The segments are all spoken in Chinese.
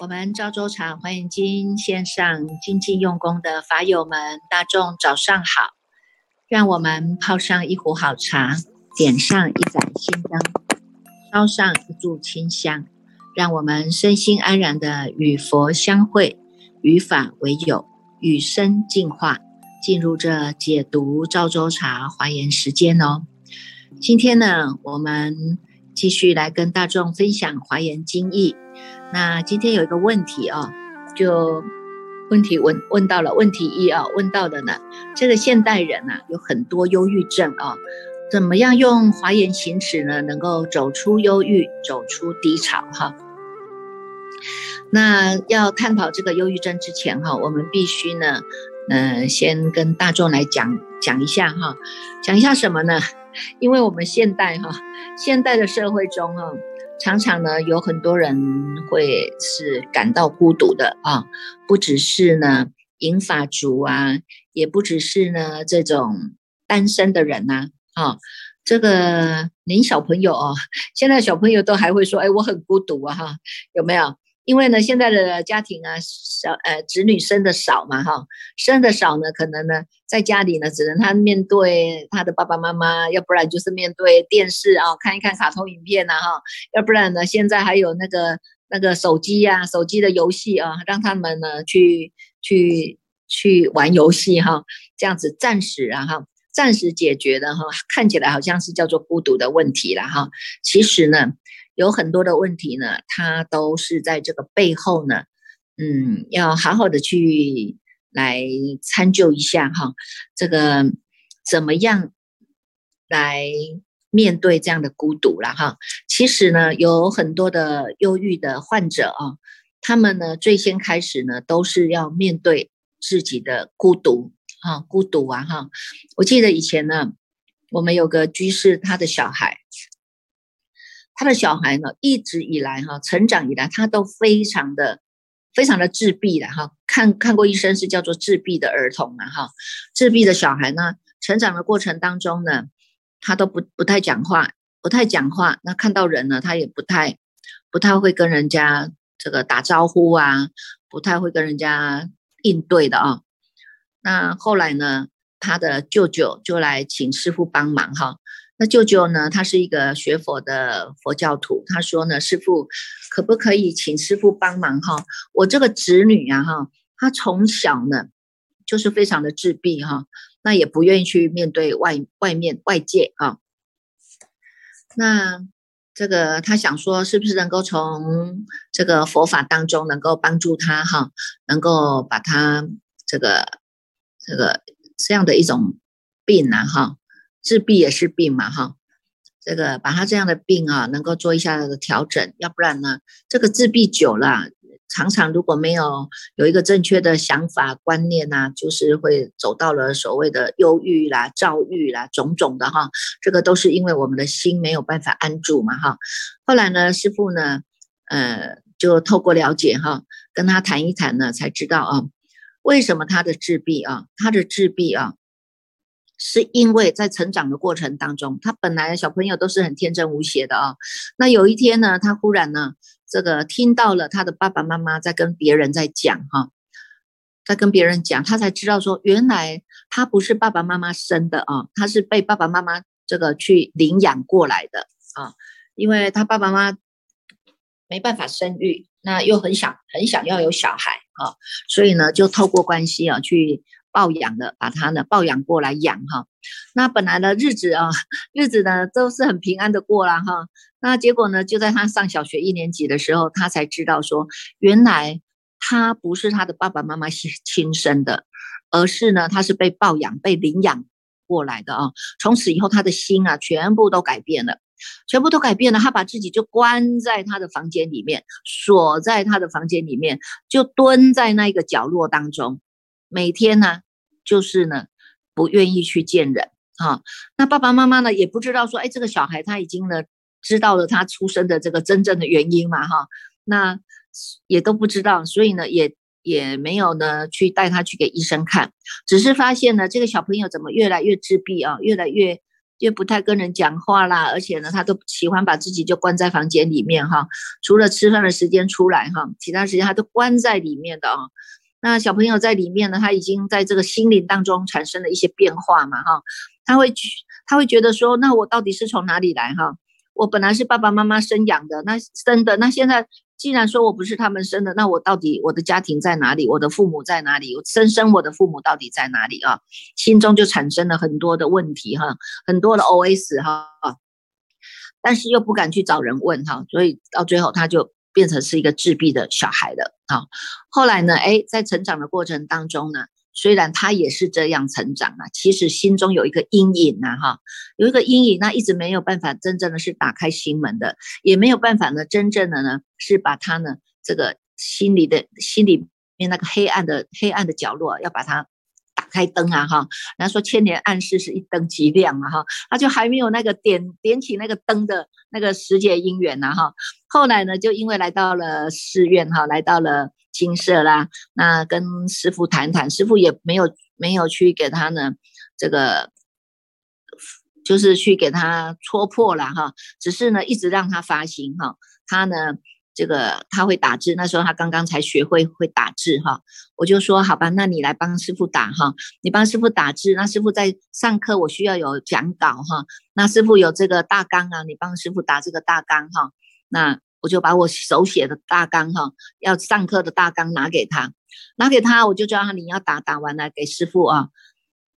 我们赵州茶欢迎金线上精进用功的法友们，大众早上好！让我们泡上一壶好茶，点上一盏心灯，烧上一炷清香，让我们身心安然的与佛相会，与法为友，与生进化，进入这解读赵州茶华严时间哦。今天呢，我们继续来跟大众分享华严经义。那今天有一个问题啊，就问题问问到了问题一啊，问到的呢，这个现代人啊有很多忧郁症啊，怎么样用华严行持呢，能够走出忧郁，走出低潮哈？那要探讨这个忧郁症之前哈，我们必须呢，嗯，先跟大众来讲讲一下哈，讲一下什么呢？因为我们现代哈，现代的社会中哈。常常呢，有很多人会是感到孤独的啊，不只是呢银发族啊，也不只是呢这种单身的人呐，啊，这个连小朋友哦，现在小朋友都还会说，哎，我很孤独啊，哈，有没有？因为呢，现在的家庭啊，小呃，子女生的少嘛，哈，生的少呢，可能呢，在家里呢，只能他面对他的爸爸妈妈，要不然就是面对电视啊，看一看卡通影片呐，哈，要不然呢，现在还有那个那个手机呀，手机的游戏啊，让他们呢去去去玩游戏哈，这样子暂时啊哈，暂时解决的哈，看起来好像是叫做孤独的问题了哈，其实呢。有很多的问题呢，它都是在这个背后呢，嗯，要好好的去来参究一下哈，这个怎么样来面对这样的孤独了哈。其实呢，有很多的忧郁的患者啊，他们呢最先开始呢都是要面对自己的孤独啊，孤独啊哈。我记得以前呢，我们有个居士，他的小孩。他的小孩呢，一直以来哈，成长以来，他都非常的、非常的自闭的哈。看看过医生是叫做自闭的儿童嘛哈。自闭的小孩呢，成长的过程当中呢，他都不不太讲话，不太讲话。那看到人呢，他也不太、不太会跟人家这个打招呼啊，不太会跟人家应对的啊。那后来呢，他的舅舅就来请师傅帮忙哈。那舅舅呢？他是一个学佛的佛教徒。他说呢：“师傅，可不可以请师傅帮忙哈？我这个侄女啊哈，她从小呢就是非常的自闭哈，那也不愿意去面对外外面外界啊。那这个他想说，是不是能够从这个佛法当中能够帮助他哈，能够把他这个这个这样的一种病啊哈。”自闭也是病嘛，哈，这个把他这样的病啊，能够做一下的调整，要不然呢，这个自闭久了，常常如果没有有一个正确的想法观念呐，就是会走到了所谓的忧郁啦、躁郁啦，种种的哈，这个都是因为我们的心没有办法安住嘛，哈。后来呢，师傅呢，呃，就透过了解哈，跟他谈一谈呢，才知道啊，为什么他的自闭啊，他的自闭啊。是因为在成长的过程当中，他本来小朋友都是很天真无邪的啊。那有一天呢，他忽然呢，这个听到了他的爸爸妈妈在跟别人在讲哈，在跟别人讲，他才知道说，原来他不是爸爸妈妈生的啊，他是被爸爸妈妈这个去领养过来的啊。因为他爸爸妈妈没办法生育，那又很想很想要有小孩啊，所以呢，就透过关系啊去。抱养的，把他呢抱养过来养哈，那本来的日子啊，日子呢都是很平安的过了哈，那结果呢，就在他上小学一年级的时候，他才知道说，原来他不是他的爸爸妈妈亲亲生的，而是呢，他是被抱养、被领养过来的啊。从此以后，他的心啊，全部都改变了，全部都改变了。他把自己就关在他的房间里面，锁在他的房间里面，就蹲在那个角落当中。每天呢，就是呢，不愿意去见人哈。那爸爸妈妈呢，也不知道说，哎，这个小孩他已经呢，知道了他出生的这个真正的原因嘛哈。那也都不知道，所以呢，也也没有呢去带他去给医生看，只是发现呢这个小朋友怎么越来越自闭啊，越来越越不太跟人讲话啦，而且呢他都喜欢把自己就关在房间里面哈，除了吃饭的时间出来哈，其他时间他都关在里面的啊。那小朋友在里面呢，他已经在这个心灵当中产生了一些变化嘛哈，他会他会觉得说，那我到底是从哪里来哈？我本来是爸爸妈妈生养的，那生的，那现在既然说我不是他们生的，那我到底我的家庭在哪里？我的父母在哪里？我生生我的父母到底在哪里啊？心中就产生了很多的问题哈，很多的 OS 哈，但是又不敢去找人问哈，所以到最后他就变成是一个自闭的小孩了啊。后来呢，哎，在成长的过程当中呢。虽然他也是这样成长啊，其实心中有一个阴影呐，哈，有一个阴影，那一直没有办法真正的是打开心门的，也没有办法呢，真正的呢是把他呢这个心里的心里面那个黑暗的黑暗的角落要把它开灯啊，哈，人家说千年暗示是一灯即亮啊，哈，他就还没有那个点点起那个灯的那个时节因缘呐，哈，后来呢就因为来到了寺院哈，来到了。金色啦，那跟师傅谈谈，师傅也没有没有去给他呢，这个就是去给他戳破了哈，只是呢一直让他发心哈，他呢这个他会打字，那时候他刚刚才学会会打字哈，我就说好吧，那你来帮师傅打哈，你帮师傅打字，那师傅在上课我需要有讲稿哈，那师傅有这个大纲啊，你帮师傅打这个大纲哈，那。我就把我手写的大纲哈，要上课的大纲拿给他，拿给他，我就叫他你要打打完了给师傅啊。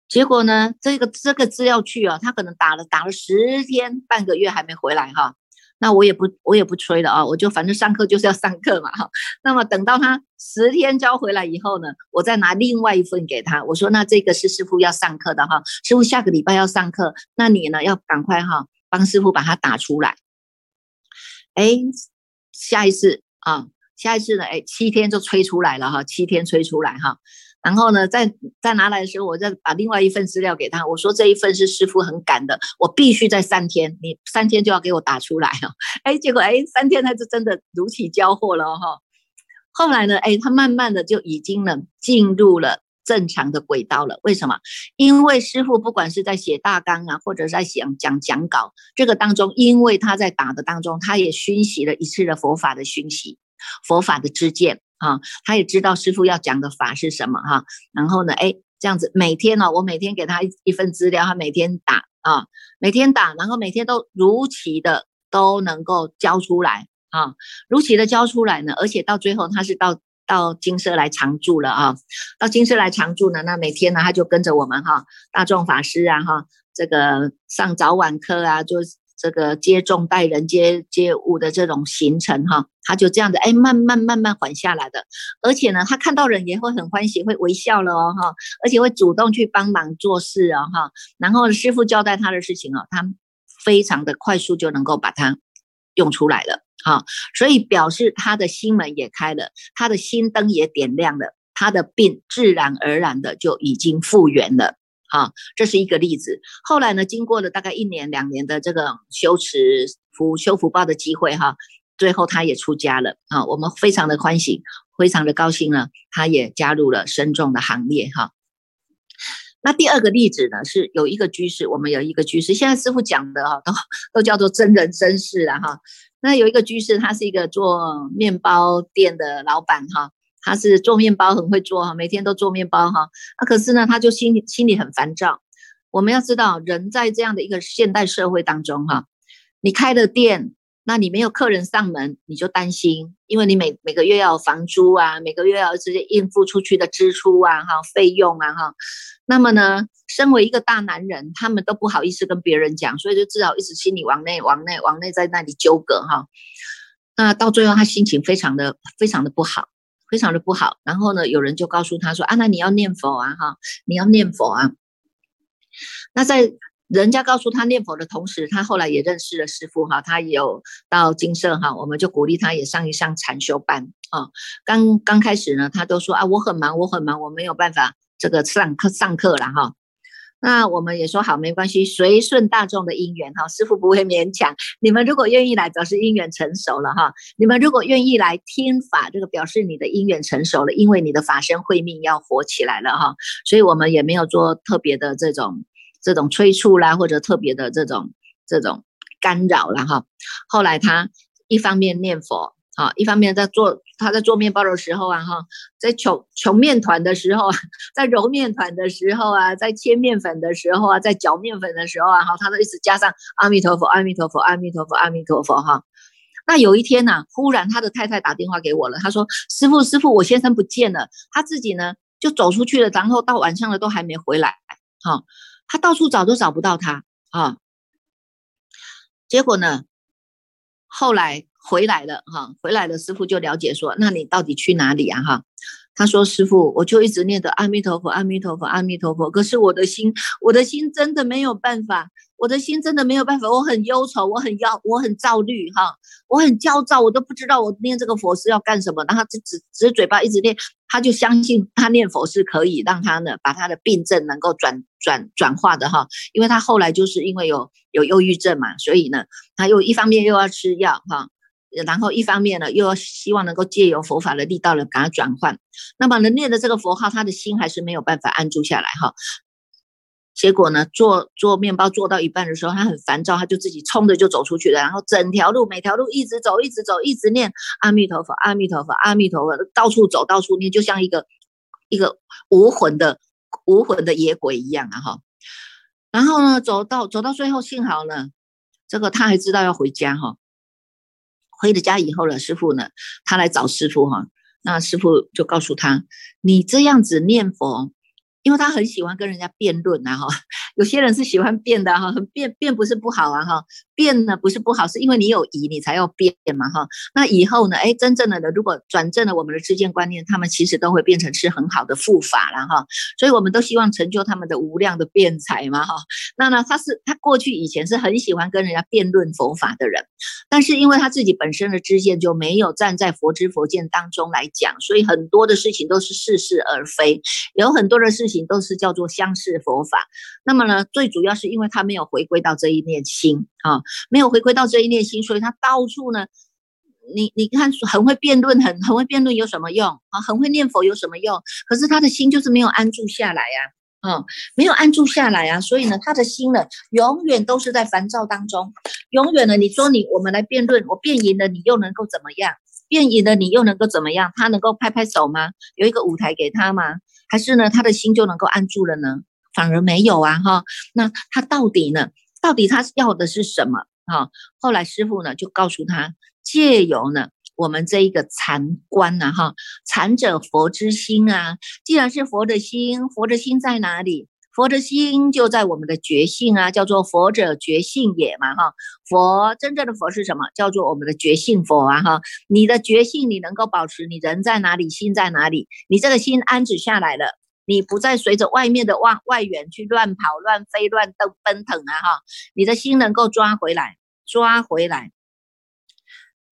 结果呢，这个这个资料去啊，他可能打了打了十天半个月还没回来哈。那我也不我也不催了啊，我就反正上课就是要上课嘛哈。那么等到他十天交回来以后呢，我再拿另外一份给他，我说那这个是师傅要上课的哈，师傅下个礼拜要上课，那你呢要赶快哈帮师傅把它打出来。哎，下一次啊，下一次呢？哎，七天就催出来了哈，七天催出来哈。然后呢，再再拿来的时候，我再把另外一份资料给他，我说这一份是师傅很赶的，我必须在三天，你三天就要给我打出来哈。哎，结果哎，三天他就真的如期交货了哈。后来呢，哎，他慢慢的就已经呢进入了。正常的轨道了，为什么？因为师傅不管是在写大纲啊，或者在讲讲讲稿这个当中，因为他在打的当中，他也熏习了一次的佛法的熏习，佛法的知见啊，他也知道师傅要讲的法是什么哈。然后呢，哎，这样子每天呢，我每天给他一一份资料，他每天打啊，每天打，然后每天都如期的都能够交出来啊，如期的交出来呢，而且到最后他是到。到金色来常住了啊！到金色来常住呢，那每天呢，他就跟着我们哈，大众法师啊哈，这个上早晚课啊，就这个接众带人接接物的这种行程哈，他就这样的哎，慢慢慢慢缓下来的。而且呢，他看到人也会很欢喜，会微笑了哦哈，而且会主动去帮忙做事啊哈。然后师傅交代他的事情哦，他非常的快速就能够把它用出来了。好，所以表示他的心门也开了，他的心灯也点亮了，他的病自然而然的就已经复原了。好，这是一个例子。后来呢，经过了大概一年两年的这个修持福修福报的机会，哈，最后他也出家了。啊，我们非常的欢喜，非常的高兴呢，他也加入了深众的行列。哈，那第二个例子呢，是有一个居士，我们有一个居士，现在师傅讲的哈，都都叫做真人真事了哈。那有一个居士，他是一个做面包店的老板哈，他是做面包很会做哈，每天都做面包哈。啊，可是呢，他就心心里很烦躁。我们要知道，人在这样的一个现代社会当中哈，你开了店。那你没有客人上门，你就担心，因为你每每个月要房租啊，每个月要直接应付出去的支出啊，哈，费用啊，哈。那么呢，身为一个大男人，他们都不好意思跟别人讲，所以就只好一直心里往内、往内、往内在那里纠葛哈。那到最后，他心情非常的、非常的不好，非常的不好。然后呢，有人就告诉他说：“啊，那你要念佛啊，哈，你要念佛啊。”那在。人家告诉他念佛的同时，他后来也认识了师傅哈，他有到金色哈，我们就鼓励他也上一上禅修班啊。刚刚开始呢，他都说啊，我很忙，我很忙，我没有办法这个上课上课了哈。那我们也说好，没关系，随顺大众的因缘哈，师傅不会勉强你们。如果愿意来，表示因缘成熟了哈。你们如果愿意来听法，这个表示你的因缘成熟了，因为你的法身慧命要活起来了哈。所以我们也没有做特别的这种这种催促啦，或者特别的这种这种干扰了哈。后来他一方面念佛。啊，一方面在做他在做面包的时候啊，哈，在求求面团的时候啊，在揉面团的时候啊，在切面粉的时候啊，在搅面粉的时候啊，哈，他都一直加上阿弥陀佛，阿弥陀佛，阿弥陀佛，阿弥陀佛，哈。那有一天呢，忽然他的太太打电话给我了，他说：“师傅，师傅，我先生不见了，他自己呢就走出去了，然后到晚上了都还没回来，哈，他到处找都找不到他，啊，结果呢，后来。”回来了哈，回来了，师傅就了解说，那你到底去哪里啊哈？他说：师傅，我就一直念着阿弥陀佛，阿弥陀佛，阿弥陀佛。可是我的心，我的心真的没有办法，我的心真的没有办法，我很忧愁，我很焦，我很躁虑哈，我很焦躁，我都不知道我念这个佛是要干什么。然后只只只嘴巴一直念，他就相信他念佛是可以让他呢把他的病症能够转转转化的哈，因为他后来就是因为有有忧郁症嘛，所以呢，他又一方面又要吃药哈。然后一方面呢，又要希望能够借由佛法的力道呢，给他转换。那么能念的这个佛号，他的心还是没有办法安住下来哈。结果呢，做做面包做到一半的时候，他很烦躁，他就自己冲着就走出去了。然后整条路每条路一直走，一直走，一直念阿弥陀佛，阿弥陀佛，阿弥陀佛，到处走到处念，就像一个一个无魂的无魂的野鬼一样啊哈。然后呢，走到走到最后，幸好呢，这个他还知道要回家哈。回了家以后了，师傅呢，他来找师傅哈，那师傅就告诉他，你这样子念佛。因为他很喜欢跟人家辩论呐哈，有些人是喜欢辩的哈，辩辩不是不好啊哈，辩呢不是不好，是因为你有疑你才要辩嘛哈。那以后呢，哎，真正的如果转正了我们的知见观念，他们其实都会变成是很好的护法了哈。所以我们都希望成就他们的无量的辩才嘛哈。那呢，他是他过去以前是很喜欢跟人家辩论佛法的人，但是因为他自己本身的知见就没有站在佛知佛见当中来讲，所以很多的事情都是似是而非，有很多的事情。都是叫做相似佛法，那么，最主要是因为他没有回归到这一念心啊，没有回归到这一念心，所以他到处呢，你你看很会辩论，很很会辩论有什么用啊？很会念佛有什么用？可是他的心就是没有安住下来呀，啊，没有安住下来啊，所以呢，他的心呢，永远都是在烦躁当中，永远呢，你说你我们来辩论，我辩赢了，你又能够怎么样？辩赢了，你又能够怎么样？他能够拍拍手吗？有一个舞台给他吗？还是呢，他的心就能够安住了呢？反而没有啊，哈。那他到底呢？到底他要的是什么？哈。后来师傅呢就告诉他，借由呢我们这一个禅观呢，哈，禅者佛之心啊。既然是佛的心，佛的心在哪里？佛的心就在我们的觉性啊，叫做佛者觉性也嘛，哈。佛真正的佛是什么？叫做我们的觉性佛啊，哈。你的觉性，你能够保持，你人在哪里，心在哪里？你这个心安止下来了，你不再随着外面的外外缘去乱跑、乱飞、乱蹬奔腾啊，哈。你的心能够抓回来，抓回来，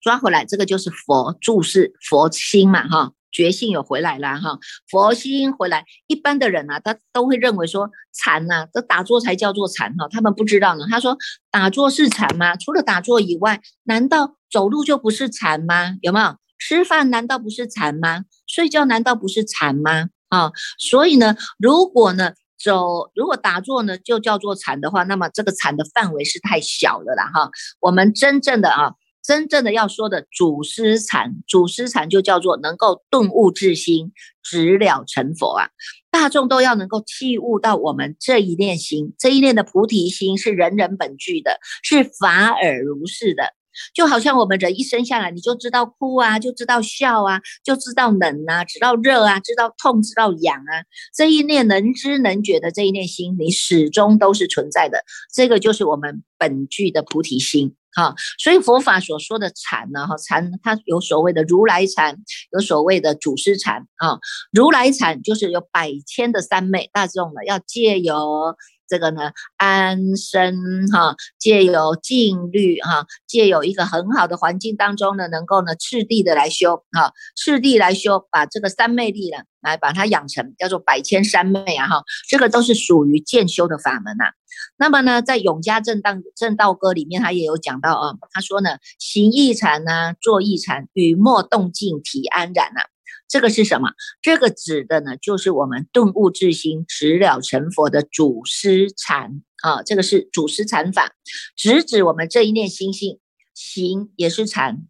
抓回来，这个就是佛注释佛心嘛，哈。觉性有回来了哈，佛心回来，一般的人啊，他都会认为说禅呐，这打坐才叫做禅哈，他们不知道呢。他说打坐是禅吗？除了打坐以外，难道走路就不是禅吗？有没有？吃饭难道不是禅吗？睡觉难道不是禅吗？啊，所以呢，如果呢走，如果打坐呢就叫做禅的话，那么这个禅的范围是太小了啦哈。我们真正的啊。真正的要说的主师禅，主师禅就叫做能够顿悟至心，直了成佛啊！大众都要能够体悟到我们这一念心，这一念的菩提心是人人本具的，是法尔如是的。就好像我们人一生下来，你就知道哭啊，就知道笑啊，就知道冷啊，知道热啊，知道痛，知道痒啊。这一念能知能觉的这一念心，你始终都是存在的。这个就是我们本具的菩提心哈。所以佛法所说的禅呢，哈禅它有所谓的如来禅，有所谓的祖师禅啊。如来禅就是有百千的三昧，大众呢要借由这个呢安身哈，借由静虑哈，借有一个很好的环境当中呢，能够呢次第的来修哈，次第来修，把这个三昧力呢来把它养成，叫做百千三昧啊哈，这个都是属于渐修的法门呐。那么呢，在永嘉正道正道歌里面，他也有讲到啊，他说呢，行一禅呢，坐一禅，语默动静体安然呐。这个是什么？这个指的呢，就是我们顿悟至心、直了成佛的祖师禅啊。这个是祖师禅法，直指我们这一念心性，行也是禅，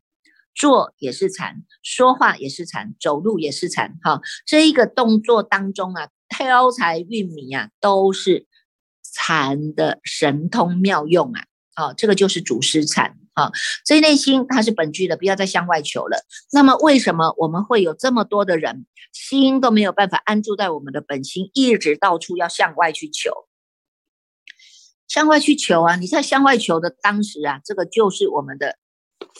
坐也是禅，说话也是禅，走路也是禅。哈，这一个动作当中啊，挑柴运米啊，都是禅的神通妙用啊。好，这个就是祖师禅。啊，所以内心它是本具的，不要再向外求了。那么为什么我们会有这么多的人心都没有办法安住在我们的本心，一直到处要向外去求，向外去求啊？你在向外求的当时啊，这个就是我们的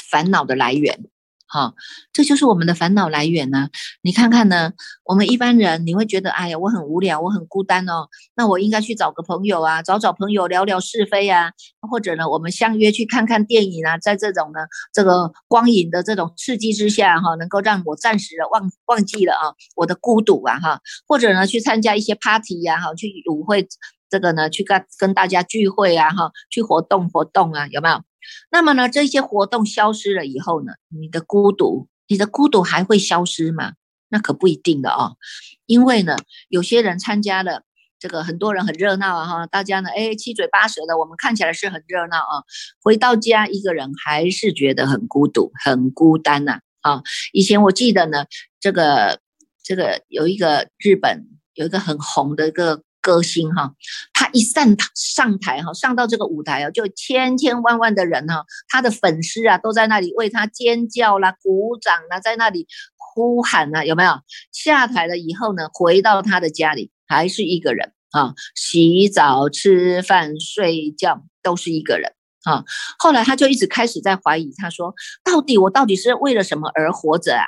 烦恼的来源。好，这就是我们的烦恼来源呢。你看看呢，我们一般人你会觉得，哎呀，我很无聊，我很孤单哦。那我应该去找个朋友啊，找找朋友聊聊是非啊，或者呢，我们相约去看看电影啊。在这种呢，这个光影的这种刺激之下，哈，能够让我暂时的忘忘记了啊，我的孤独啊，哈。或者呢，去参加一些 party 呀，哈，去舞会，这个呢，去跟跟大家聚会啊，哈，去活动活动啊，有没有？那么呢，这些活动消失了以后呢，你的孤独，你的孤独还会消失吗？那可不一定的哦，因为呢，有些人参加了这个，很多人很热闹啊哈，大家呢，哎，七嘴八舌的，我们看起来是很热闹啊，回到家一个人还是觉得很孤独、很孤单呐啊。以前我记得呢，这个这个有一个日本有一个很红的一个。歌星哈，他一上上台哈，上到这个舞台啊，就千千万万的人哈，他的粉丝啊都在那里为他尖叫啦、鼓掌啦，在那里呼喊啊，有没有？下台了以后呢，回到他的家里还是一个人啊，洗澡、吃饭、睡觉都是一个人啊。后来他就一直开始在怀疑，他说：到底我到底是为了什么而活着啊？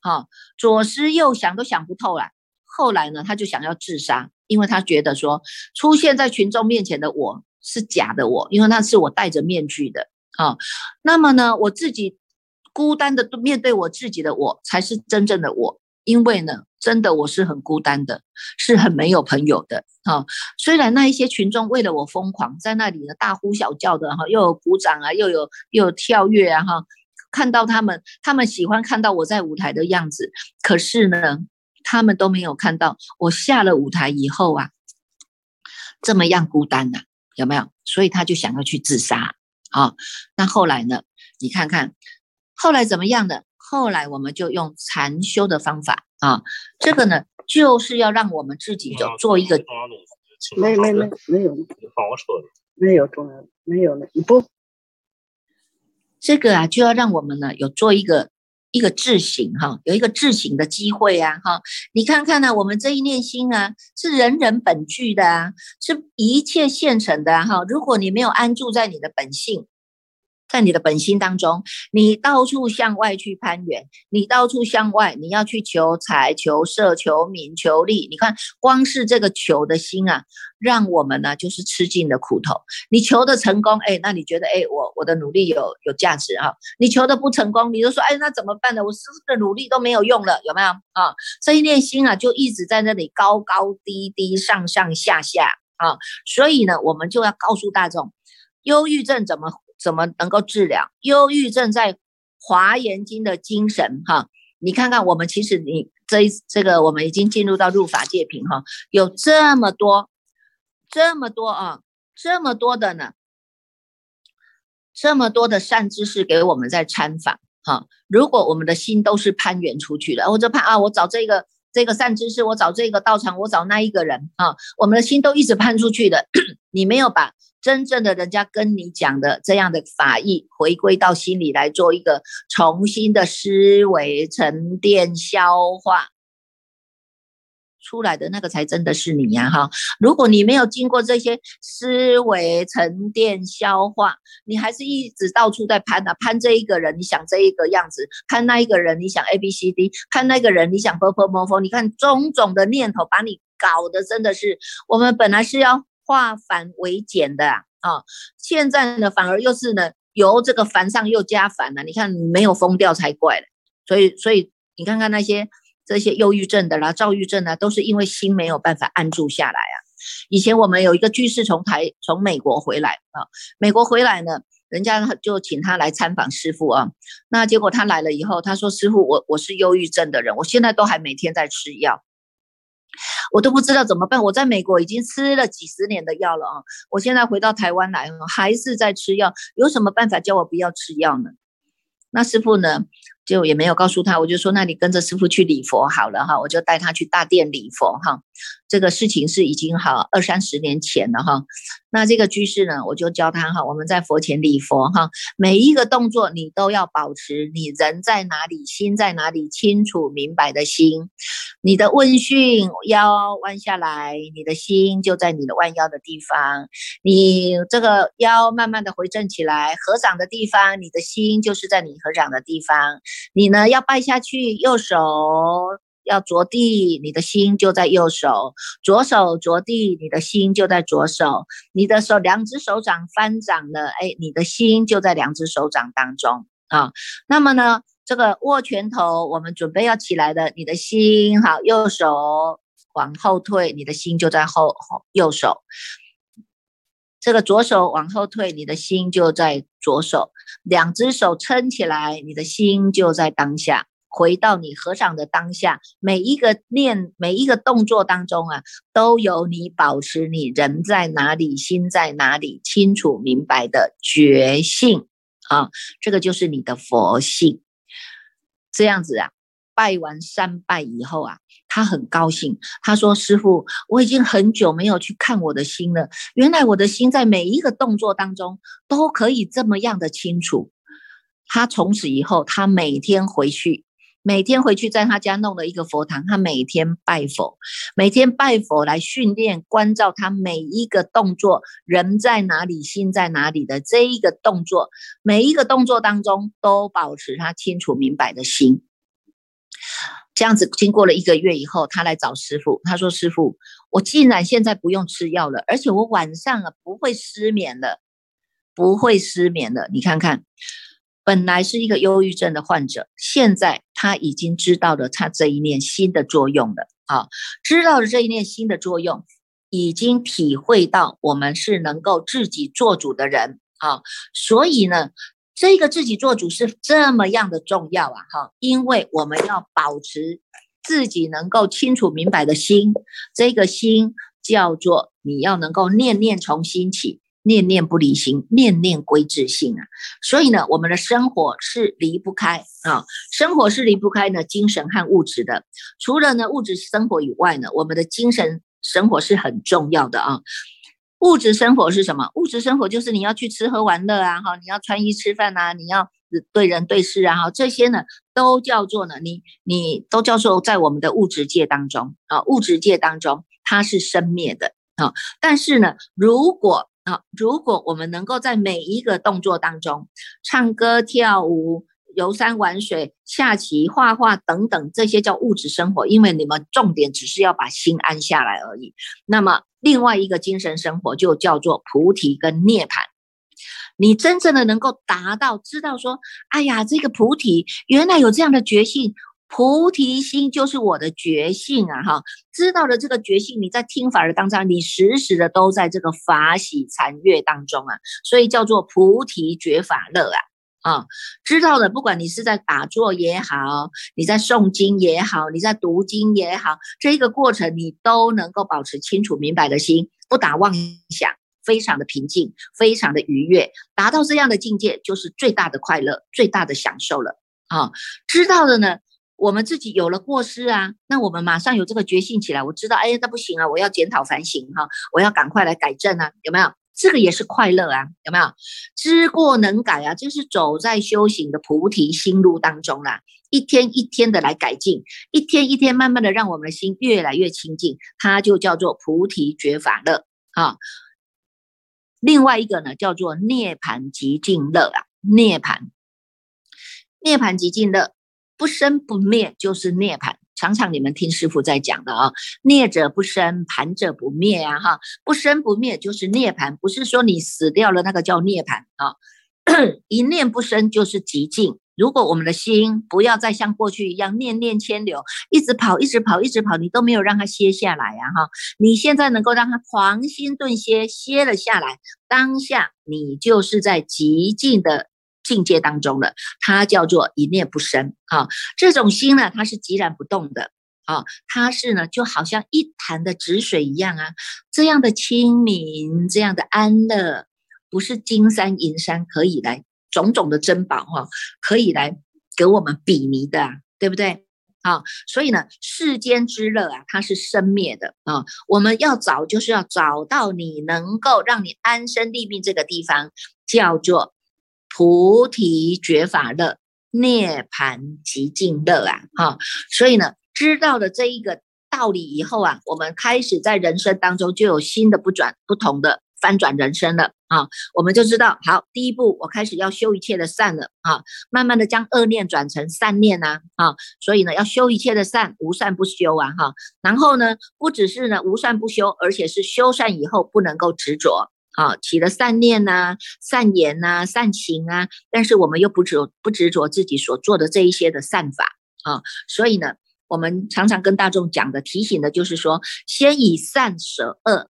哈，左思右想都想不透了。后来呢，他就想要自杀。因为他觉得说出现在群众面前的我是假的我，因为那是我戴着面具的啊。那么呢，我自己孤单的面对我自己的我才是真正的我。因为呢，真的我是很孤单的，是很没有朋友的啊。虽然那一些群众为了我疯狂，在那里呢大呼小叫的哈，又有鼓掌啊，又有又有跳跃啊哈。看到他们，他们喜欢看到我在舞台的样子，可是呢。他们都没有看到我下了舞台以后啊，这么样孤单呐，有没有？所以他就想要去自杀。啊，那后来呢？你看看后来怎么样的？后来我们就用禅修的方法啊，这个呢，就是要让我们自己有做一个。没没没没有，没有重要的，没有了。不，这个啊，就要让我们呢有做一个。一个自省哈，有一个自省的机会啊哈，你看看呢，我们这一念心啊，是人人本具的啊，是一切现成的哈。如果你没有安住在你的本性。在你的本心当中，你到处向外去攀援，你到处向外，你要去求财、求色、求名、求利。你看，光是这个求的心啊，让我们呢就是吃尽了苦头。你求的成功，哎，那你觉得，哎，我我的努力有有价值啊？你求的不成功，你就说，哎，那怎么办呢？我所有的努力都没有用了，有没有啊？这一念心啊，就一直在那里高高低低、上上下下啊。所以呢，我们就要告诉大众，忧郁症怎么？怎么能够治疗忧郁症？在《华严经》的精神哈，你看看我们其实你这这个我们已经进入到入法界品哈，有这么多这么多啊，这么多的呢，这么多的善知识给我们在参访哈。如果我们的心都是攀援出去的，我就攀啊，我找这个这个善知识，我找这个道场，我找那一个人啊，我们的心都一直攀出去的，你没有把。真正的人家跟你讲的这样的法义，回归到心里来做一个重新的思维沉淀消化出来的那个才真的是你呀哈！如果你没有经过这些思维沉淀消化，你还是一直到处在攀啊攀这一个人，你想这一个样子；攀那一个人，你想 A B C D；攀那个人，你想 p u r p l e m o r p h 你看种种的念头把你搞得真的是，我们本来是要。化繁为简的啊。现在呢，反而又是呢，由这个繁上又加繁了。你看，没有疯掉才怪了。所以，所以你看看那些这些忧郁症的啦、躁郁症呢，都是因为心没有办法安住下来啊。以前我们有一个居士从台从美国回来啊，美国回来呢，人家就请他来参访师傅啊。那结果他来了以后，他说：“师傅，我我是忧郁症的人，我现在都还每天在吃药。”我都不知道怎么办。我在美国已经吃了几十年的药了啊，我现在回到台湾来还是在吃药。有什么办法叫我不要吃药呢？那师傅呢？就也没有告诉他，我就说那你跟着师傅去礼佛好了哈，我就带他去大殿礼佛哈。这个事情是已经好二三十年前了哈。那这个居士呢，我就教他哈，我们在佛前礼佛哈，每一个动作你都要保持你人在哪里，心在哪里，清楚明白的心。你的问讯腰弯下来，你的心就在你的弯腰的地方。你这个腰慢慢的回正起来，合掌的地方，你的心就是在你合掌的地方。你呢要拜下去，右手要着地，你的心就在右手；左手着地，你的心就在左手。你的手两只手掌翻掌了，哎，你的心就在两只手掌当中啊。那么呢，这个握拳头，我们准备要起来的，你的心好，右手往后退，你的心就在后后右手。这个左手往后退，你的心就在左手；两只手撑起来，你的心就在当下。回到你合掌的当下，每一个念、每一个动作当中啊，都有你保持你人在哪里、心在哪里清楚明白的觉性啊，这个就是你的佛性。这样子啊，拜完三拜以后啊。他很高兴，他说：“师傅，我已经很久没有去看我的心了。原来我的心在每一个动作当中都可以这么样的清楚。”他从此以后，他每天回去，每天回去在他家弄了一个佛堂，他每天拜佛，每天拜佛来训练关照他每一个动作，人在哪里，心在哪里的这一个动作，每一个动作当中都保持他清楚明白的心。这样子，经过了一个月以后，他来找师傅。他说：“师傅，我竟然现在不用吃药了，而且我晚上啊不会失眠了，不会失眠了。你看看，本来是一个忧郁症的患者，现在他已经知道了他这一念心的作用了。啊，知道了这一念心的作用，已经体会到我们是能够自己做主的人。啊，所以呢。”这个自己做主是这么样的重要啊！哈，因为我们要保持自己能够清楚明白的心，这个心叫做你要能够念念从心起，念念不离心，念念归自性啊。所以呢，我们的生活是离不开啊，生活是离不开呢精神和物质的。除了呢物质生活以外呢，我们的精神生活是很重要的啊。物质生活是什么？物质生活就是你要去吃喝玩乐啊，哈，你要穿衣吃饭呐，你要对人对事啊，哈，这些呢都叫做呢，你你都叫做在我们的物质界当中啊，物质界当中它是生灭的啊。但是呢，如果啊，如果我们能够在每一个动作当中，唱歌跳舞。游山玩水、下棋、画画等等，这些叫物质生活，因为你们重点只是要把心安下来而已。那么，另外一个精神生活就叫做菩提跟涅槃。你真正的能够达到，知道说，哎呀，这个菩提原来有这样的觉性，菩提心就是我的觉性啊！哈，知道了这个觉性，你在听法的当中，你时时的都在这个法喜禅悦当中啊，所以叫做菩提觉法乐啊。啊，知道的，不管你是在打坐也好，你在诵经也好，你在读经也好，这一个过程你都能够保持清楚明白的心，不打妄想，非常的平静，非常的愉悦，达到这样的境界就是最大的快乐，最大的享受了。啊，知道的呢，我们自己有了过失啊，那我们马上有这个决心起来，我知道，哎，那不行啊，我要检讨反省哈，我要赶快来改正啊，有没有？这个也是快乐啊，有没有？知过能改啊，就是走在修行的菩提心路当中啦，一天一天的来改进，一天一天慢慢的让我们的心越来越清净，它就叫做菩提觉法乐啊。另外一个呢，叫做涅盘极静乐啊，涅盘，涅盘极静乐，不生不灭就是涅盘。常常你们听师傅在讲的啊，孽者不生，盘者不灭啊，哈，不生不灭就是涅盘，不是说你死掉了那个叫涅盘啊，一念不生就是极静。如果我们的心不要再像过去一样念念牵流，一直跑，一直跑，一直跑，你都没有让它歇下来呀，哈，你现在能够让它狂心顿歇，歇了下来，当下你就是在极静的。境界当中了，它叫做一念不生啊。这种心呢，它是寂然不动的啊。它是呢，就好像一潭的止水一样啊。这样的清明，这样的安乐，不是金山银山可以来种种的珍宝哈，可以来给我们比拟的，对不对？啊，所以呢，世间之乐啊，它是生灭的啊。我们要找，就是要找到你能够让你安身立命这个地方，叫做。菩提觉法乐，涅盘极静乐啊！哈，所以呢，知道了这一个道理以后啊，我们开始在人生当中就有新的不转、不同的翻转人生了啊！我们就知道，好，第一步，我开始要修一切的善了啊，慢慢的将恶念转成善念呐啊！所以呢，要修一切的善，无善不修啊哈！然后呢，不只是呢无善不修，而且是修善以后不能够执着。啊，起了善念呐、善言呐、善行啊，但是我们又不执不执着自己所做的这一些的善法啊，所以呢，我们常常跟大众讲的、提醒的就是说，先以善舍恶，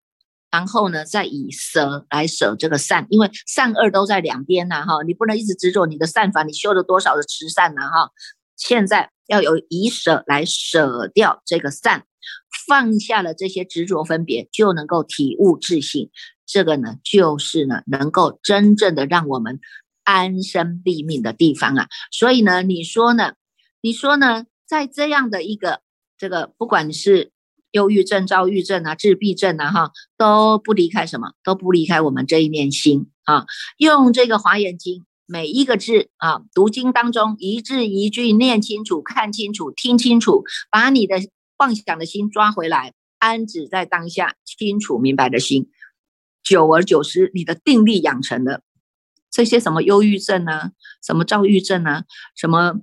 然后呢，再以舍来舍这个善，因为善恶都在两边呐，哈，你不能一直执着你的善法，你修了多少的慈善呐，哈，现在要有以舍来舍掉这个善，放下了这些执着分别，就能够体悟自性。这个呢，就是呢，能够真正的让我们安身立命的地方啊。所以呢，你说呢？你说呢？在这样的一个这个，不管是忧郁症、躁郁症啊、自闭症啊，哈，都不离开什么，都不离开我们这一念心啊。用这个华严经每一个字啊，读经当中一字一句念清楚、看清楚、听清楚，把你的妄想的心抓回来，安止在当下，清楚明白的心。久而久之，你的定力养成了，这些什么忧郁症啊，什么躁郁症啊，什么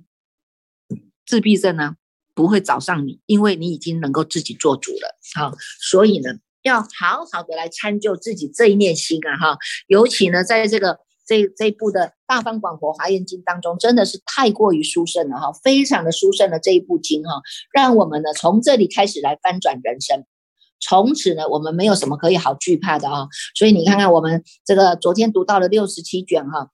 自闭症啊，不会找上你，因为你已经能够自己做主了。好，所以呢，要好好的来参就自己这一念心啊，哈，尤其呢，在这个这这一部的《大方广佛华严经》当中，真的是太过于殊胜了，哈，非常的殊胜的这一部经，哈，让我们呢从这里开始来翻转人生。从此呢，我们没有什么可以好惧怕的啊！所以你看看我们这个昨天读到了六十七卷哈，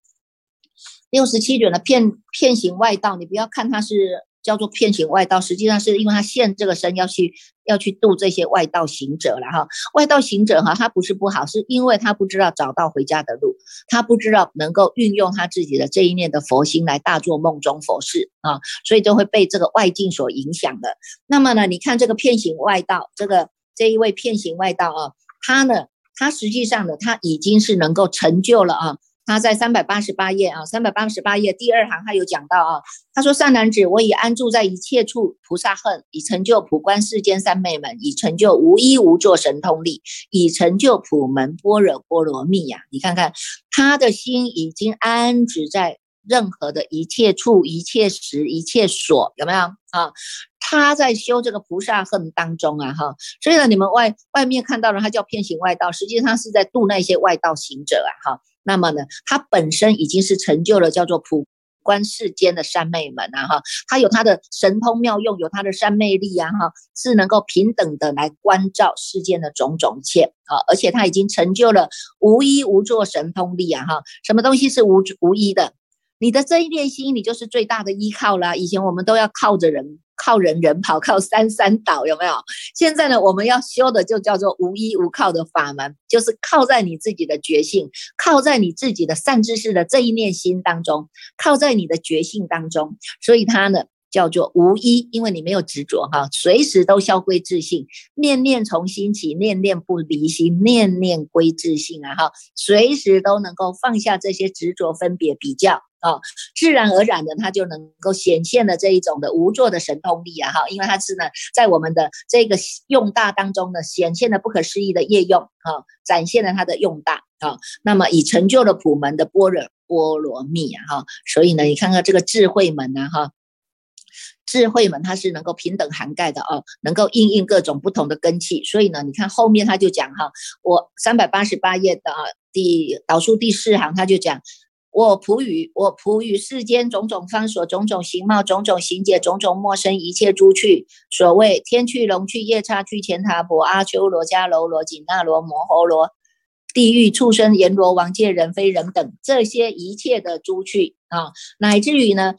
六十七卷的片片行外道，你不要看它是叫做片行外道，实际上是因为他现这个身要去要去度这些外道行者了哈。外道行者哈，他不是不好，是因为他不知道找到回家的路，他不知道能够运用他自己的这一念的佛心来大做梦中佛事啊，所以就会被这个外境所影响的。那么呢，你看这个片行外道这个。这一位骗行外道啊，他呢，他实际上呢，他已经是能够成就了啊。他在三百八十八页啊，三百八十八页第二行，他有讲到啊，他说：“善男子，我已安住在一切处菩萨恨，已成就普观世间三昧门，已成就无一无作神通力，已成就普门般若波罗蜜呀。你看看他的心已经安止在任何的一切处、一切时、一切所，有没有啊？”他在修这个菩萨恨当中啊，哈，所以呢，你们外外面看到的他叫偏行外道，实际上是在度那些外道行者啊，哈。那么呢，他本身已经是成就了叫做普观世间的三昧门啊，哈，他有他的神通妙用，有他的三昧力啊，哈，是能够平等的来关照世间的种种一切啊，而且他已经成就了无一无作神通力啊，哈，什么东西是无无一的？你的这一念心，你就是最大的依靠啦。以前我们都要靠着人。靠人人跑，靠山山倒，有没有？现在呢，我们要修的就叫做无依无靠的法门，就是靠在你自己的觉性，靠在你自己的善知识的这一念心当中，靠在你的觉性当中。所以它呢叫做无依，因为你没有执着哈，随时都消归自性，念念从心起，念念不离心，念念归自性啊哈，随时都能够放下这些执着分别比较。啊，自然而然的，它就能够显现了这一种的无作的神通力啊！哈，因为它是呢，在我们的这个用大当中呢，显现了不可思议的业用啊，展现了它的用大啊，那么已成就了普门的般若波罗蜜啊！哈，所以呢，你看看这个智慧门呢，哈。智慧门它是能够平等涵盖的哦，能够应应各种不同的根器。所以呢，你看后面他就讲哈，我三百八十八页的第导数第四行他就讲。我普语，我普语世间种种方所，种种形貌，种种形解，种种陌生一切诸趣。所谓天趣、龙趣、夜叉趣、乾闼婆、阿修罗、迦楼罗、紧那罗、摩诃罗、地狱、畜生、阎罗王界、人非人等这些一切的诸趣啊，乃至于呢，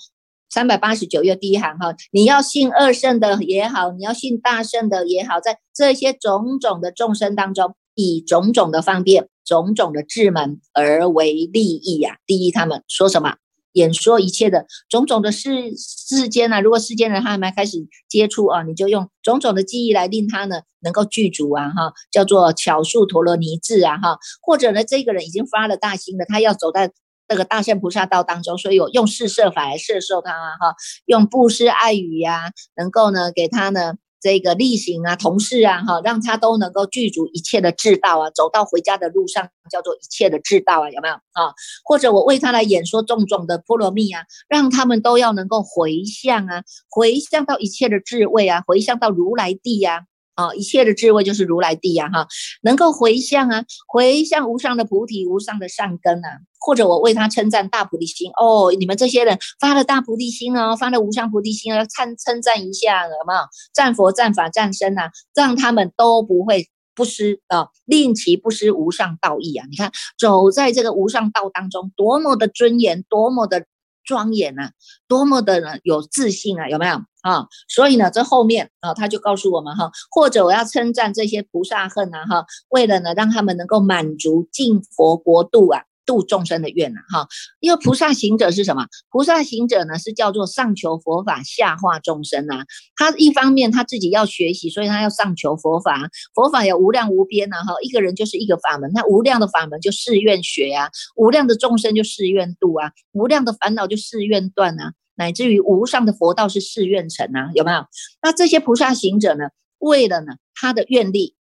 三百八十九页第一行哈，你要信二圣的也好，你要信大圣的也好，在这些种种的众生当中，以种种的方便。种种的智门而为利益呀，利益他们说什么？演说一切的种种的世世间呢？如果世间人他还没开始接触啊，你就用种种的记忆来令他呢能够具足啊，哈，叫做巧术陀罗尼智啊，哈，或者呢，这个人已经发了大心的，他要走在这个大圣菩萨道当中，所以有用四摄法来摄受他啊，哈，用布施爱语呀，能够呢给他呢。这个例行啊，同事啊，哈，让他都能够具足一切的智道啊，走到回家的路上叫做一切的智道啊，有没有啊？或者我为他来演说种种的波罗蜜啊，让他们都要能够回向啊，回向到一切的智慧啊，回向到如来地。啊，啊一切的智慧就是如来地呀，哈，能够回向啊，回向无上的菩提，无上的善根啊，或者我为他称赞大菩提心哦，你们这些人发了大菩提心哦，发了无上菩提心要称称赞一下，有没有？赞佛、赞法、赞僧啊，让他们都不会不失啊，令其不失无上道义啊！你看，走在这个无上道当中，多么的尊严，多么的。庄严啊，多么的呢有自信啊，有没有啊？所以呢，这后面啊，他就告诉我们哈，或者我要称赞这些菩萨恨啊哈，为了呢让他们能够满足进佛国度啊。度众生的愿呐，哈，因为菩萨行者是什么？菩萨行者呢，是叫做上求佛法，下化众生呐。他一方面他自己要学习，所以他要上求佛法。佛法有无量无边呐，哈，一个人就是一个法门，那无量的法门就誓愿学啊，无量的众生就誓愿度啊，无量的烦恼就誓愿断啊，乃至于无上的佛道是誓愿成啊，有没有？那这些菩萨行者呢，为了呢他的愿力。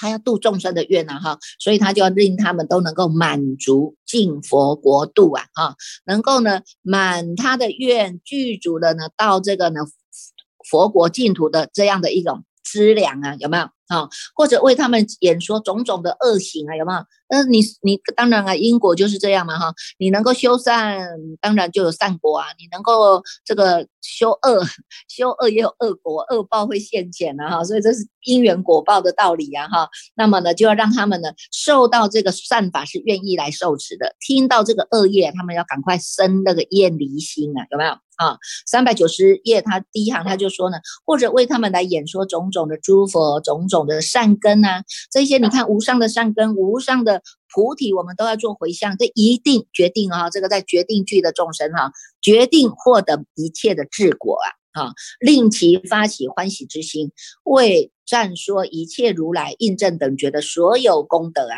他要度众生的愿呐，哈，所以他就要令他们都能够满足进佛国度啊，哈，能够呢满他的愿，具足的呢到这个呢佛国净土的这样的一种资粮啊，有没有？啊，或者为他们演说种种的恶行啊，有没有？那你你当然啊，因果就是这样嘛，哈，你能够修善，当然就有善果啊；你能够这个修恶，修恶也有恶果，恶报会现前的哈，所以这是因缘果报的道理呀，哈。那么呢，就要让他们呢受到这个善法是愿意来受持的，听到这个恶业，他们要赶快生那个厌离心啊，有没有？啊，三百九十页，他第一行他就说呢，或者为他们来演说种种的诸佛，种种的善根啊，这些你看无上的善根，无上的菩提，我们都要做回向，这一定决定啊，这个在决定句的众生哈，决定获得一切的治果啊，啊，令其发起欢喜之心，为赞说一切如来印证等觉的所有功德啊。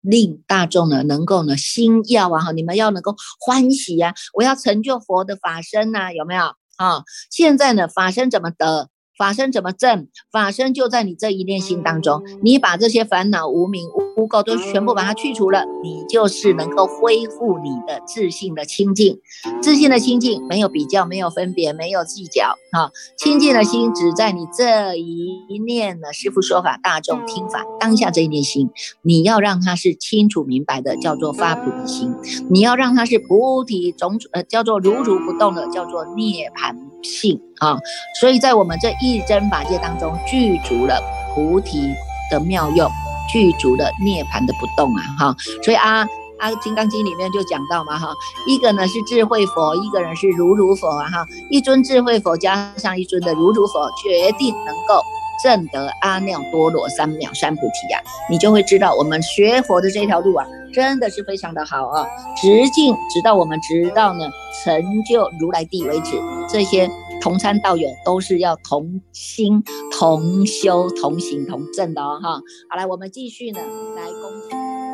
令大众呢能够呢心要啊，你们要能够欢喜呀！我要成就佛的法身呐，有没有啊？现在呢法身怎么得？法身怎么证？法身就在你这一念心当中，你把这些烦恼、无名、污垢都全部把它去除了，你就是能够恢复你的自信的清净。自信的清净没有比较，没有分别，没有计较啊！清净的心只在你这一念呢。师父说法，大众听法，当下这一念心，你要让它是清楚明白的，叫做发菩提心；你要让它是菩提种呃，叫做如如不动的，叫做涅槃。性啊，所以在我们这一真法界当中，具足了菩提的妙用，具足了涅槃的不动啊，哈，所以啊啊，《金刚经》里面就讲到嘛，哈，一个呢是智慧佛，一个人是如如佛啊，哈，一尊智慧佛加上一尊的如如佛，决定能够证得阿耨多罗三藐三菩提呀，你就会知道我们学佛的这条路啊，真的是非常的好啊，直径直到我们直到呢成就如来地为止。这些同参道友都是要同心、同修、同行、同证的哦，哈。好来，我们继续呢，来恭。